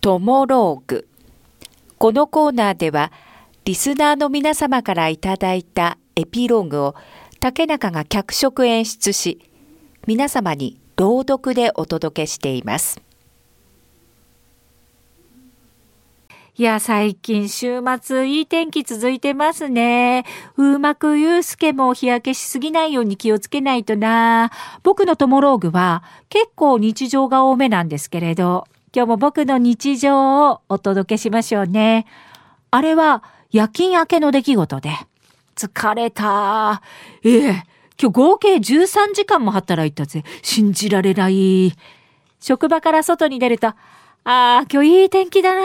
トモローグ。このコーナーでは、リスナーの皆様からいただいたエピローグを竹中が脚色演出し、皆様に朗読でお届けしています。いや、最近週末いい天気続いてますね。うまくゆうすけも日焼けしすぎないように気をつけないとな。僕のトモローグは結構日常が多めなんですけれど、今日も僕の日常をお届けしましょうね。あれは夜勤明けの出来事で。疲れた。ええ、今日合計13時間も働いたぜ。信じられない。職場から外に出ると、ああ、今日いい天気だな。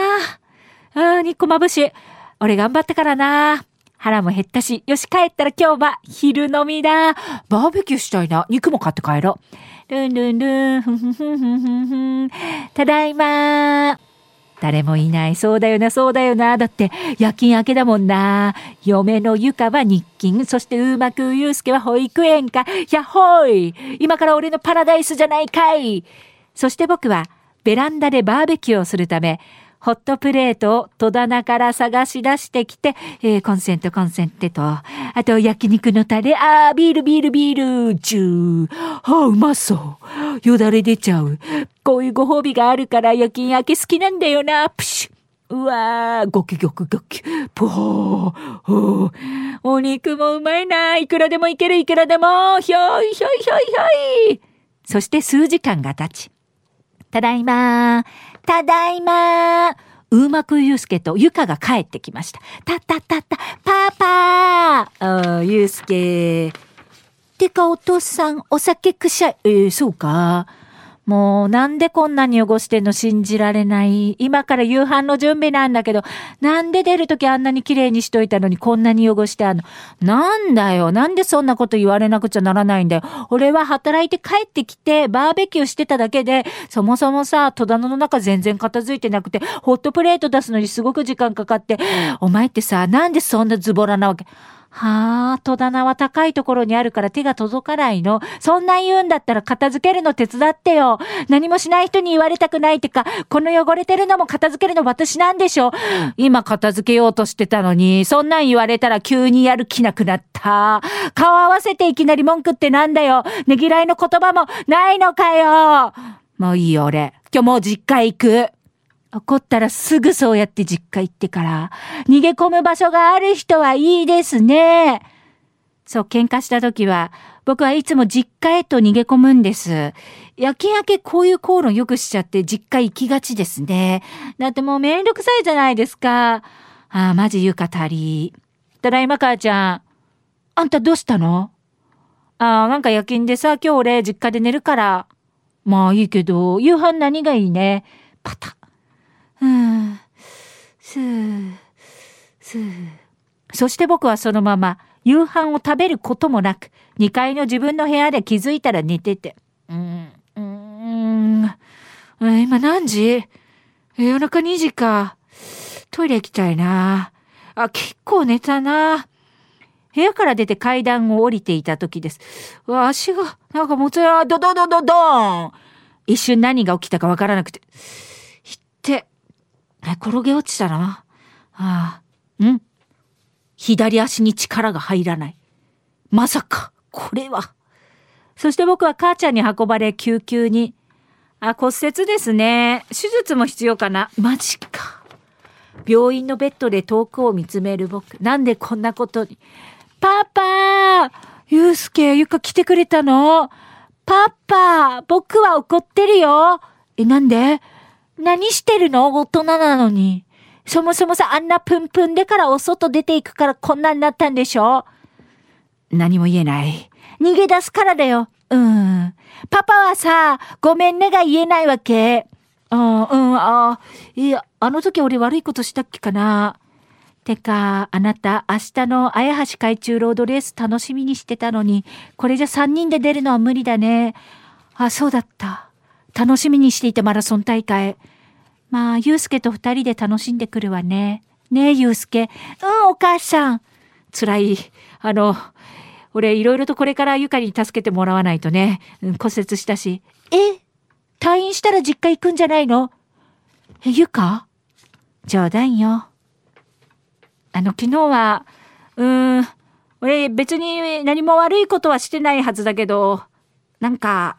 ああ、日光眩しい。俺頑張ったからな。腹も減ったし、よし帰ったら今日は昼飲みだ。バーベキューしたいな。肉も買って帰ろう。ルンルンルン、ただいま誰もいない。そうだよな、そうだよな。だって、夜勤明けだもんな。嫁のゆかは日勤。そして、うまくゆうすけは保育園か。やっほーい今から俺のパラダイスじゃないかいそして僕は、ベランダでバーベキューをするため、ホットプレートを戸棚から探し出してきて、えー、コンセントコンセントと、あと焼肉のタレ、あー、ビールビールビール、ジュー。あー、うまそう。よだれ出ちゃう。こういうご褒美があるから夜勤明け好きなんだよな、プシュ。うわー、ゴキゴキゴキ、ポー、ほー。お肉もうまいな。いくらでもいける、いくらでも。ひょいひょいひょいひょい。そして数時間が経ち。ただいまただいまうまくゆうすけとゆかが帰ってきました。たたたた、パパあゆうすけ。てかお父さん、お酒くしゃい。えー、そうか。もうなんでこんなに汚してんの信じられない。今から夕飯の準備なんだけど、なんで出るときあんなに綺麗にしといたのにこんなに汚してあんの？なんだよ。なんでそんなこと言われなくちゃならないんだよ。俺は働いて帰ってきてバーベキューしてただけで、そもそもさ、戸棚の中全然片付いてなくて、ホットプレート出すのにすごく時間かかって、お前ってさ、なんでそんなズボラなわけ？はあ、戸棚は高いところにあるから手が届かないの。そんな言うんだったら片付けるの手伝ってよ。何もしない人に言われたくないってか、この汚れてるのも片付けるの私なんでしょ。今片付けようとしてたのに、そんなん言われたら急にやる気なくなった。顔合わせていきなり文句ってなんだよ。ねぎらいの言葉もないのかよ。もういいよ俺。今日もう実家行く。怒ったらすぐそうやって実家行ってから、逃げ込む場所がある人はいいですね。そう、喧嘩した時は、僕はいつも実家へと逃げ込むんです。夜勤明けこういう口論よくしちゃって実家行きがちですね。だってもうめんどくさいじゃないですか。ああ、マジゆかたり。ただいま母ちゃん。あんたどうしたの？ああ、なんか夜勤でさ、今日俺実家で寝るから。まあいいけど、夕飯何がいいね？パタ。す、す。そして僕はそのまま夕飯を食べることもなく、2階の自分の部屋で気づいたら寝てて。うん、うん、今何時？夜中2時か。トイレ行きたいな。あ、結構寝たな。部屋から出て階段を降りていた時です。わ、足が、なんかもつや、ドドドドドーン一瞬何が起きたかわからなくて。って、転げ落ちたな。ああ、ん左足に力が入らない。まさか、これは。そして僕は母ちゃんに運ばれ救急に。あ、骨折ですね。手術も必要かな。マジか。病院のベッドで遠くを見つめる僕。なんでこんなことに。パパゆうすけ、ゆか来てくれたの？パパ僕は怒ってるよえ、なんで？何してるの？大人なのに。そもそもさ、あんなプンプンでからお外出ていくからこんなになったんでしょ？何も言えない。逃げ出すからだよ。うん。パパはさ、ごめんねが言えないわけ。うん、うん、あ、いや、あの時俺悪いことしたっけかな。てか、あなた、明日の綾橋海中ロードレース楽しみにしてたのに、これじゃ3人で出るのは無理だね。あ、そうだった。楽しみにしていたマラソン大会。まあ、ゆうすけと二人で楽しんでくるわね。ねえ、ゆうすけ。うん、お母さん。辛い。あの、俺、いろいろとこれからゆかに助けてもらわないとね。うん骨折したし。え退院したら実家行くんじゃないの？え、ゆか冗談よ。あの、昨日は、うーん、俺別に何も悪いことはしてないはずだけど、なんか、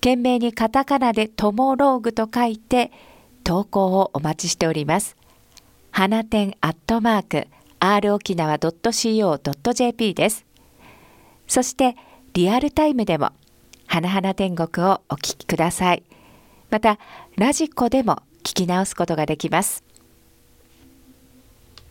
懸命にカタカナでトモローグと書いて投稿をお待ちしております。花店アットマーク r 沖縄 .co.jp です。そしてリアルタイムでも花々天国をお聞きください。またラジコでも聞き直すことができます。